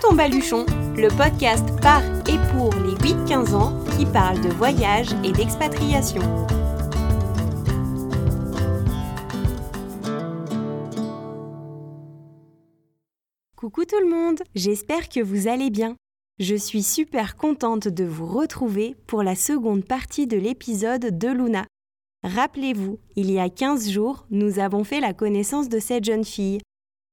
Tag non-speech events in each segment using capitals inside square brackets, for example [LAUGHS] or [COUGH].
ton baluchon, le podcast par et pour les 8-15 ans qui parle de voyage et d'expatriation. Coucou tout le monde, j'espère que vous allez bien. Je suis super contente de vous retrouver pour la seconde partie de l'épisode de Luna. Rappelez-vous, il y a 15 jours, nous avons fait la connaissance de cette jeune fille.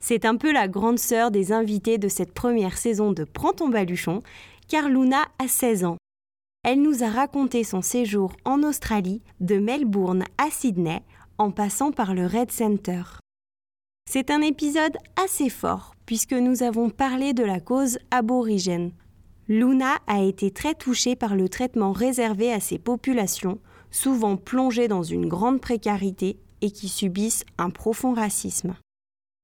C'est un peu la grande sœur des invités de cette première saison de Prends ton baluchon, car Luna a 16 ans. Elle nous a raconté son séjour en Australie, de Melbourne à Sydney, en passant par le Red Center. C'est un épisode assez fort, puisque nous avons parlé de la cause aborigène. Luna a été très touchée par le traitement réservé à ces populations, souvent plongées dans une grande précarité et qui subissent un profond racisme.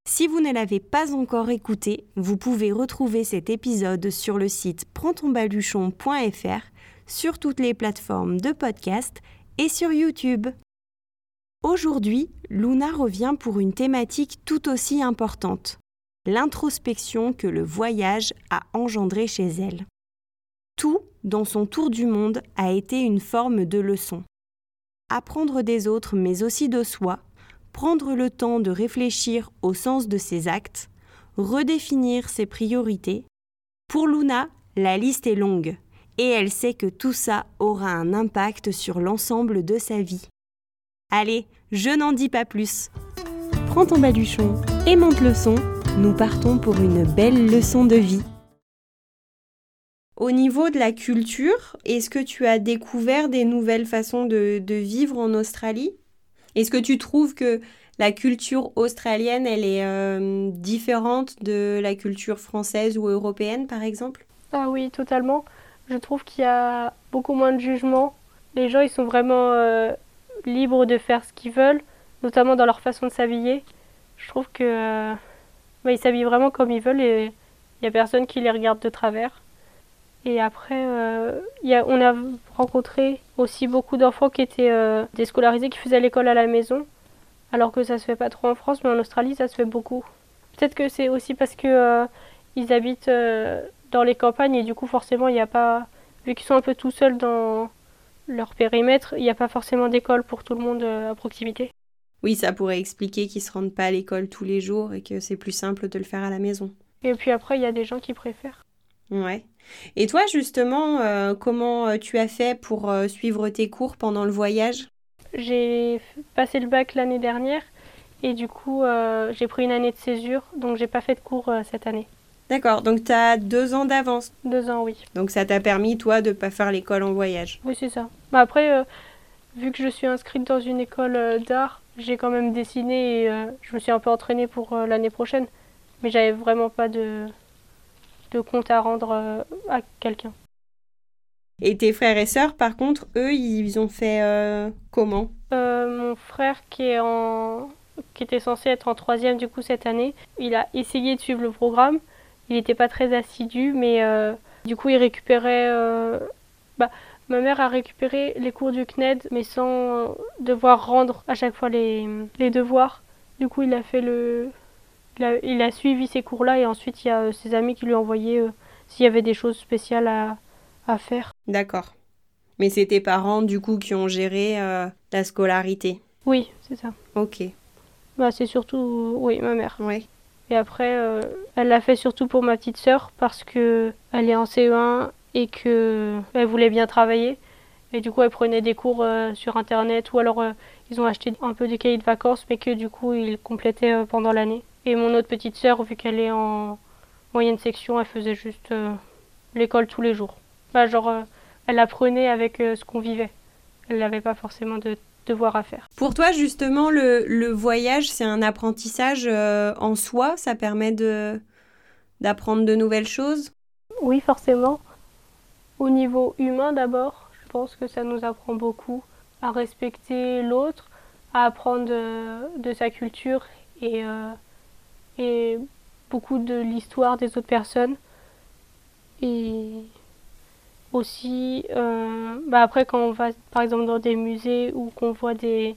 Si vous ne l'avez pas encore écouté, vous pouvez retrouver cet épisode sur le site prendtonbaluchon.fr, sur toutes les plateformes de podcast et sur YouTube. Aujourd'hui, Luna revient pour une thématique tout aussi importante, l'introspection que le voyage a engendrée chez elle. Tout, dans son tour du monde, a été une forme de leçon. Apprendre des autres, mais aussi de soi, prendre le temps de réfléchir au sens de ses actes, redéfinir ses priorités. Pour Luna, la liste est longue, et elle sait que tout ça aura un impact sur l'ensemble de sa vie. Allez, je n'en dis pas plus. Prends ton baluchon et monte le son, nous partons pour une belle leçon de vie. Au niveau de la culture, est-ce que tu as découvert des nouvelles façons de, de vivre en Australie? Est-ce que tu trouves que la culture australienne, elle est euh, différente de la culture française ou européenne, par exemple? Ah oui, totalement. Je trouve qu'il y a beaucoup moins de jugement. Les gens, ils sont vraiment euh, libres de faire ce qu'ils veulent, notamment dans leur façon de s'habiller. Je trouve que euh, bah, ils s'habillent vraiment comme ils veulent et il n'y a personne qui les regarde de travers. Et après, euh, y a, on a rencontré aussi beaucoup d'enfants qui étaient euh, déscolarisés, qui faisaient l'école à la maison, alors que ça se fait pas trop en France, mais en Australie, ça se fait beaucoup. Peut-être que c'est aussi parce que euh, ils habitent euh, dans les campagnes et du coup, forcément, il n'y a pas, vu qu'ils sont un peu tout seuls dans leur périmètre, il n'y a pas forcément d'école pour tout le monde à proximité. Oui, ça pourrait expliquer qu'ils se rendent pas à l'école tous les jours et que c'est plus simple de le faire à la maison. Et puis après, il y a des gens qui préfèrent. Ouais. Et toi, justement, euh, comment euh, tu as fait pour euh, suivre tes cours pendant le voyage? J'ai passé le bac l'année dernière et du coup, euh, j'ai pris une année de césure, donc j'ai pas fait de cours cette année. D'accord, donc tu as deux ans d'avance. Deux ans, oui. Donc ça t'a permis, toi, de pas faire l'école en voyage? Oui, c'est ça. Bah après, vu que je suis inscrite dans une école d'art, j'ai quand même dessiné et je me suis un peu entraînée pour l'année prochaine. Mais j'avais vraiment pas de, de compte à rendre euh, à quelqu'un. Et tes frères et sœurs, par contre, eux, ils ont fait euh, comment? Euh, mon frère qui est en qui était censé être en troisième du coup cette année, il a essayé de suivre le programme. Il n'était pas très assidu, mais euh, du coup il récupérait. bah, ma mère a récupéré les cours du CNED, mais sans devoir rendre à chaque fois les, les devoirs. Du coup il a fait le, il a, il a suivi ces cours-là et ensuite il y a euh, ses amis qui lui ont envoyé euh, s'il y avait des choses spéciales à, à faire. D'accord. Mais c'est tes parents, du coup, qui ont géré euh, la scolarité? Oui, c'est ça. Ok. Bah, c'est surtout oui ma mère. Ouais. Et après, euh, elle l'a fait surtout pour ma petite sœur parce que elle est en CE1 et que elle voulait bien travailler. Et du coup, elle prenait des cours euh, sur internet ou alors euh, ils ont acheté un peu des cahiers de vacances, mais que du coup ils complétaient pendant l'année. Et mon autre petite sœur, vu qu'elle est en moyenne section, elle faisait juste euh, l'école tous les jours. Bah, genre, euh, elle apprenait avec euh, ce qu'on vivait. Elle n'avait pas forcément de devoirs à faire. Pour toi, justement, le, le voyage, c'est un apprentissage en soi? Ça permet de d'apprendre de nouvelles choses? Oui, forcément. Au niveau humain d'abord, je pense que ça nous apprend beaucoup à respecter l'autre, à apprendre de, de sa culture et, et beaucoup de l'histoire des autres personnes. Et aussi, euh, bah après quand on va par exemple dans des musées ou qu'on voit des,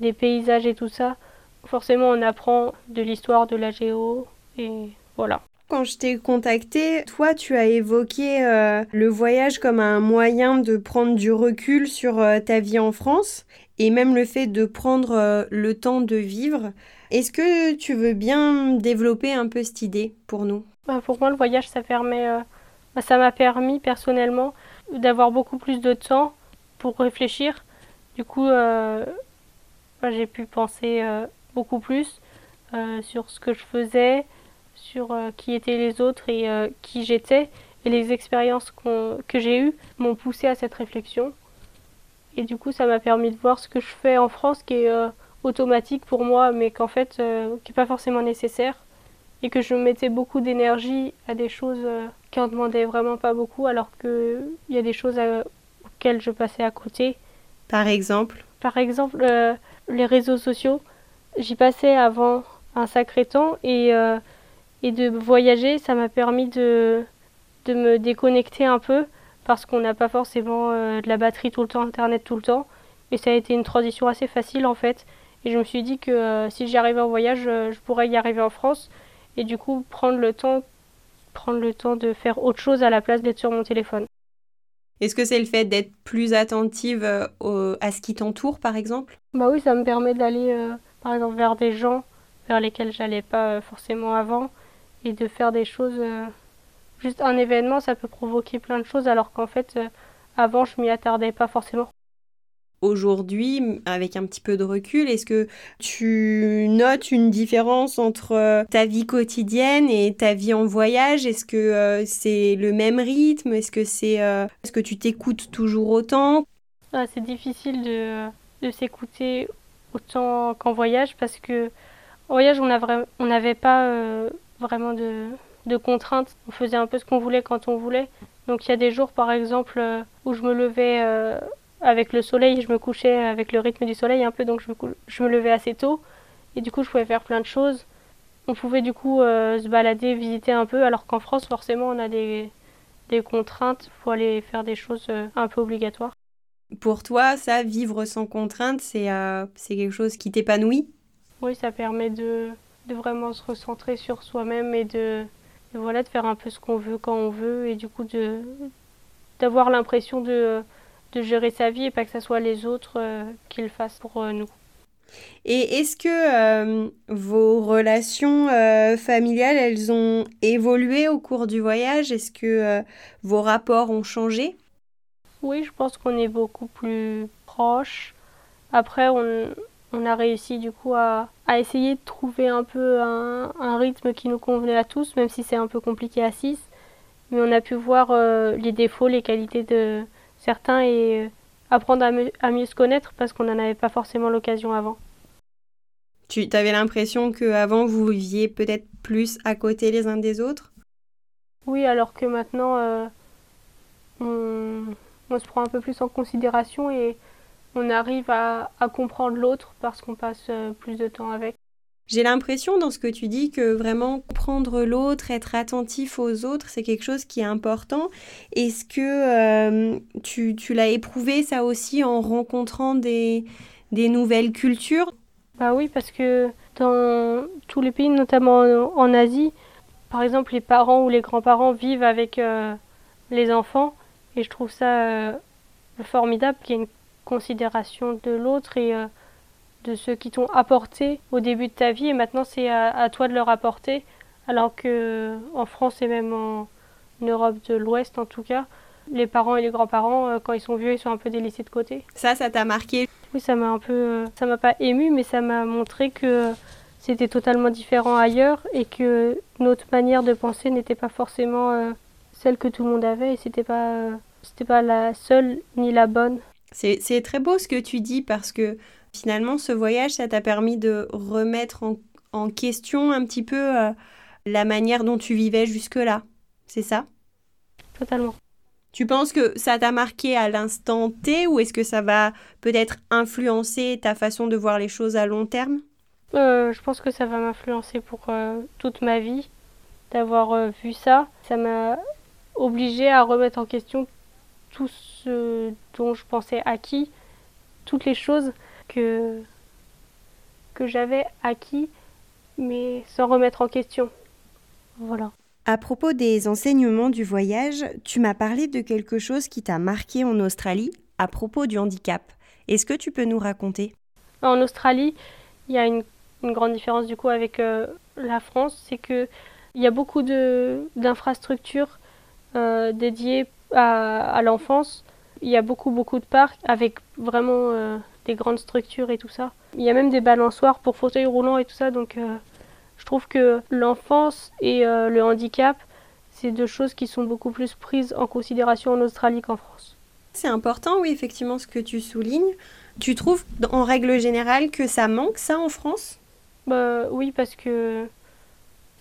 des paysages et tout ça, forcément on apprend de l'histoire, de la géo et voilà. Quand je t'ai contacté, toi, tu as évoqué euh, le voyage comme un moyen de prendre du recul sur euh, ta vie en France et même le fait de prendre euh, le temps de vivre. Est-ce que tu veux bien développer un peu cette idée pour nous? Bah, Pour moi, le voyage, ça permet, bah, ça m'a permis personnellement d'avoir beaucoup plus de temps pour réfléchir. Du coup, bah, j'ai pu penser beaucoup plus sur ce que je faisais, sur euh, qui étaient les autres et euh, qui j'étais. Et les expériences que j'ai eues m'ont poussé à cette réflexion. Et du coup, ça m'a permis de voir ce que je fais en France qui est euh, automatique pour moi, mais qu'en fait, qui n'est pas forcément nécessaire. Et que je mettais beaucoup d'énergie à des choses qui en demandaient vraiment pas beaucoup, alors qu'il y a des choses auxquelles je passais à côté. Par exemple? Par exemple, les réseaux sociaux. J'y passais avant un sacré temps et et de voyager, ça m'a permis de, de me déconnecter un peu parce qu'on n'a pas forcément euh, de la batterie tout le temps, internet tout le temps. Et ça a été une transition assez facile en fait. Et je me suis dit que euh, si j'y arrivais en voyage, euh, je pourrais y arriver en France. Et du coup, prendre le temps, prendre le temps de faire autre chose à la place d'être sur mon téléphone. Est-ce que c'est le fait d'être plus attentive à ce qui t'entoure, par exemple? Bah oui, ça me permet d'aller, par exemple, vers des gens vers lesquels j'allais pas forcément avant et de faire des choses. Euh, juste un événement, ça peut provoquer plein de choses, alors qu'en fait, euh, avant, je m'y attardais pas forcément. Aujourd'hui, avec un petit peu de recul, est-ce que tu notes une différence entre euh, ta vie quotidienne et ta vie en voyage? Est-ce que c'est le même rythme? Est-ce que c'est est-ce que tu t'écoutes toujours autant? Ah, C'est difficile de, de s'écouter autant qu'en voyage parce que en voyage on n'avait pas vraiment de, de, contraintes. On faisait un peu ce qu'on voulait quand on voulait. Donc il y a des jours par exemple euh, où je me levais euh, avec le soleil, je me couchais avec le rythme du soleil un peu, donc je me, je me levais assez tôt. Et du coup je pouvais faire plein de choses. On pouvait du coup euh, se balader, visiter un peu, alors qu'en France forcément on a des, des contraintes, il faut aller faire des choses un peu obligatoires. Pour toi, ça, vivre sans contrainte, c'est c'est quelque chose qui t'épanouit? Oui, ça permet de, de vraiment se recentrer sur soi-même et de, voilà de faire un peu ce qu'on veut quand on veut et du coup de d'avoir l'impression de, de gérer sa vie et pas que ce soit les autres euh, qui le fassent pour euh, nous. Et est-ce que euh, vos relations familiales, elles ont évolué au cours du voyage? Est-ce que vos rapports ont changé? Oui, je pense qu'on est beaucoup plus proches. Après, on, on a réussi du coup à, essayer de trouver un peu un, rythme qui nous convenait à tous, même si c'est un peu compliqué à 6. Mais on a pu voir euh, les défauts, les qualités de certains et euh, apprendre à, mieux se connaître parce qu'on n'en avait pas forcément l'occasion avant. Tu avais l'impression qu'avant vous viviez peut-être plus à côté les uns des autres? Oui, alors que maintenant euh, on, se prend un peu plus en considération et on arrive à, comprendre l'autre parce qu'on passe euh, plus de temps avec. J'ai l'impression dans ce que tu dis que vraiment comprendre l'autre, être attentif aux autres, c'est quelque chose qui est important. Est-ce que euh, tu, l'as éprouvé ça aussi en rencontrant des, nouvelles cultures? Bah oui, parce que dans tous les pays, notamment en, Asie, par exemple, les parents ou les grands-parents vivent avec euh, les enfants et je trouve ça formidable qu'il y ait une considération de l'autre et euh, de ceux qui t'ont apporté au début de ta vie et maintenant c'est à, toi de leur apporter alors que en France et même en Europe de l'Ouest en tout cas les parents et les grands-parents euh, quand ils sont vieux ils sont un peu délaissés de côté. Ça ça t'a marqué? Oui, ça m'a un peu euh, ça m'a pas ému mais ça m'a montré que c'était totalement différent ailleurs et que notre manière de penser n'était pas forcément celle que tout le monde avait et c'était pas c'était pas la seule ni la bonne. C'est très beau ce que tu dis parce que finalement, ce voyage, ça t'a permis de remettre en, question un petit peu euh, la manière dont tu vivais jusque-là. C'est ça? Totalement. Tu penses que ça t'a marqué à l'instant T ou est-ce que ça va peut-être influencer ta façon de voir les choses à long terme? Euh, Je pense que ça va m'influencer pour euh, toute ma vie d'avoir vu ça. Ça m'a obligé à remettre en question tout ce dont je pensais acquis, toutes les choses que, que j'avais acquis, mais sans remettre en question. Voilà. À propos des enseignements du voyage, tu m'as parlé de quelque chose qui t'a marqué en Australie à propos du handicap. Est-ce que tu peux nous raconter? En Australie, il y a une, grande différence du coup avec euh, la France, c'est que il y a beaucoup d'infrastructures euh, dédiées à, l'enfance. Il y a beaucoup beaucoup de parcs avec vraiment euh, des grandes structures et tout ça. Il y a même des balançoires pour fauteuils roulants et tout ça, donc je trouve que l'enfance et euh, le handicap, c'est deux choses qui sont beaucoup plus prises en considération en Australie qu'en France. C'est important, oui, effectivement, ce que tu soulignes. Tu trouves, en règle générale, que ça manque, ça, en France? Bah, Oui, parce que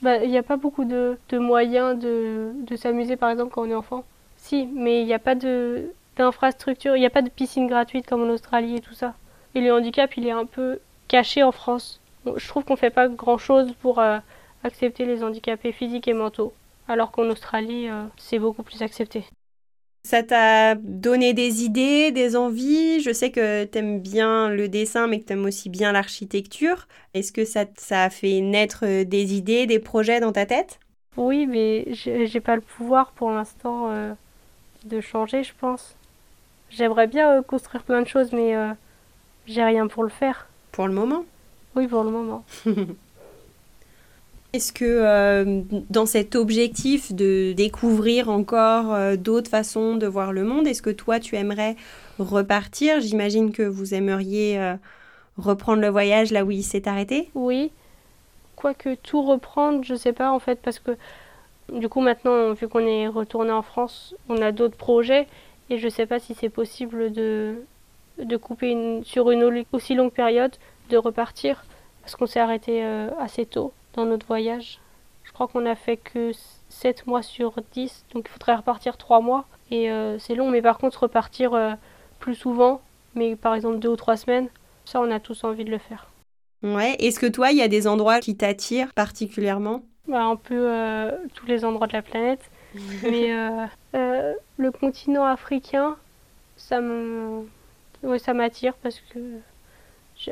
bah, il n'y a pas beaucoup de, moyens de, de s'amuser, par exemple, quand on est enfant. Si, mais il n'y a pas d'infrastructure, il n'y a pas de piscine gratuite comme en Australie et tout ça. Et le handicap, il est un peu caché en France je trouve qu'on ne fait pas grand-chose pour euh, accepter les handicapés physiques et mentaux, alors qu'en Australie, euh, c'est beaucoup plus accepté. Ça t'a donné des idées, des envies? Je sais que tu aimes bien le dessin, mais que tu aimes aussi bien l'architecture. Est-ce que ça, ça a fait naître euh, des idées, des projets dans ta tête? Oui, mais j'ai pas le pouvoir pour l'instant de changer, je pense. J'aimerais bien construire plein de choses, mais j'ai rien pour le faire. Pour le moment oui, pour le moment. [LAUGHS] Est-ce que euh, dans cet objectif de découvrir encore euh, d'autres façons de voir le monde, est-ce que toi tu aimerais repartir? J'imagine que vous aimeriez euh, reprendre le voyage là où il s'est arrêté Oui. Quoique tout reprendre, je sais pas en fait, parce que du coup maintenant, vu qu'on est retourné en France, on a d'autres projets et je sais pas si c'est possible de, de couper sur une aussi longue période de repartir parce qu'on s'est arrêté euh, assez tôt dans notre voyage. Je crois qu'on a fait que 7 mois sur 10, donc il faudrait repartir 3 mois. Et euh, c'est long, mais par contre repartir euh, plus souvent, mais par exemple 2 ou 3 semaines, ça on a tous envie de le faire. Ouais, est-ce que toi il y a des endroits qui t'attirent particulièrement? Bah, Un peu tous les endroits de la planète. [LAUGHS] mais le continent africain, ça me... ça m'attire parce que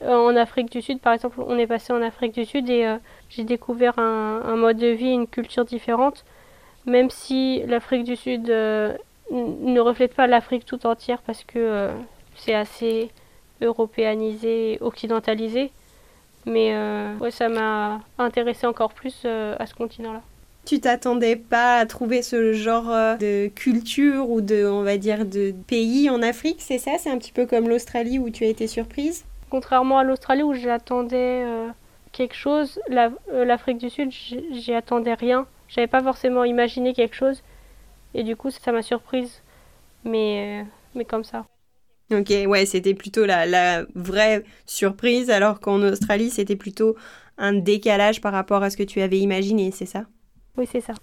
euh, en Afrique du Sud, par exemple, on est passé en Afrique du Sud et euh, j'ai découvert un, mode de vie, une culture différente, même si l'Afrique du Sud euh, ne reflète pas l'Afrique tout entière parce que c'est assez européanisé, occidentalisé. Mais ouais, ça m'a intéressé encore plus à ce continent-là. Tu t'attendais pas à trouver ce genre de culture ou de, on va dire, de pays en Afrique, c'est ça? C'est un petit peu comme l'Australie où tu as été surprise? Contrairement à l'Australie où j'attendais euh, quelque chose, euh, l'Afrique du Sud, j'y attendais rien. J'avais pas forcément imaginé quelque chose. Et du coup, ça m'a surprise. Mais, euh, mais comme ça. Ok, ouais, c'était plutôt la, la, vraie surprise, alors qu'en Australie, c'était plutôt un décalage par rapport à ce que tu avais imaginé, c'est ça? Oui, c'est ça.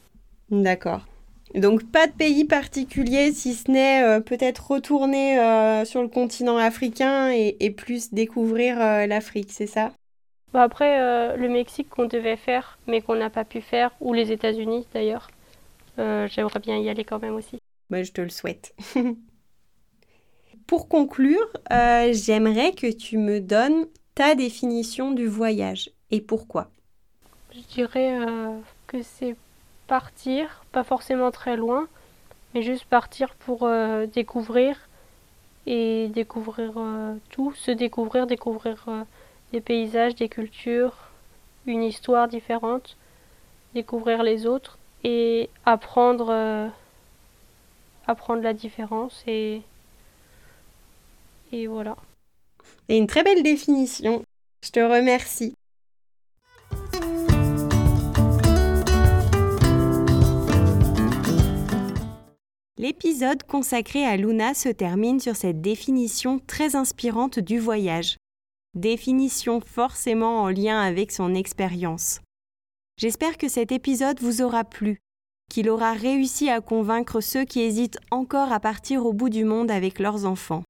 D'accord. Donc pas de pays particulier, si ce n'est euh, peut-être retourner euh, sur le continent africain et, plus découvrir euh, l'Afrique, c'est ça? Bah Après, le Mexique qu'on devait faire, mais qu'on n'a pas pu faire, ou les États-Unis d'ailleurs, j'aimerais bien y aller quand même aussi. Bah, je te le souhaite. [LAUGHS] Pour conclure, j'aimerais que tu me donnes ta définition du voyage et pourquoi. Je dirais que c'est partir, pas forcément très loin, mais juste partir pour euh, découvrir et découvrir euh, tout, se découvrir, découvrir euh, des paysages, des cultures, une histoire différente, découvrir les autres et apprendre apprendre la différence et et voilà. Et une très belle définition. Je te remercie. L'épisode consacré à Luna se termine sur cette définition très inspirante du voyage. Définition forcément en lien avec son expérience. J'espère que cet épisode vous aura plu, qu'il aura réussi à convaincre ceux qui hésitent encore à partir au bout du monde avec leurs enfants.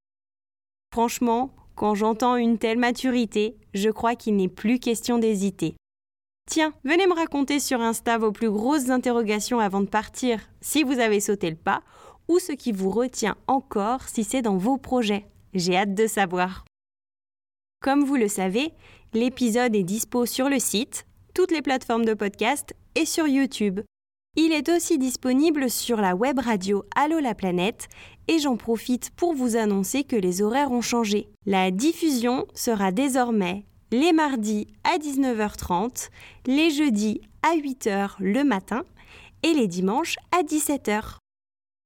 Franchement, quand j'entends une telle maturité, je crois qu'il n'est plus question d'hésiter. Tiens, venez me raconter sur Insta vos plus grosses interrogations avant de partir, si vous avez sauté le pas, ou ce qui vous retient encore si c'est dans vos projets. J'ai hâte de savoir. Comme vous le savez, l'épisode est dispo sur le site, toutes les plateformes de podcast et sur YouTube. Il est aussi disponible sur la web radio Allo la planète et j'en profite pour vous annoncer que les horaires ont changé. La diffusion sera désormais les mardis à 19h30, les jeudis à 8h le matin et les dimanches à 17h.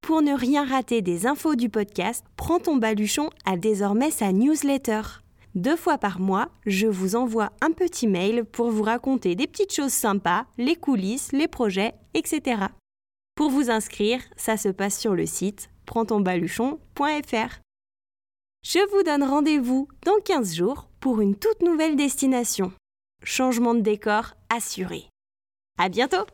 Pour ne rien rater des infos du podcast, Prends ton baluchon a désormais sa newsletter. Deux fois par mois, je vous envoie un petit mail pour vous raconter des petites choses sympas, les coulisses, les projets, etc. Pour vous inscrire, ça se passe sur le site prendtonbaluchon.fr. Je vous donne rendez-vous dans 15 jours pour une toute nouvelle destination. Changement de décor assuré. À bientôt!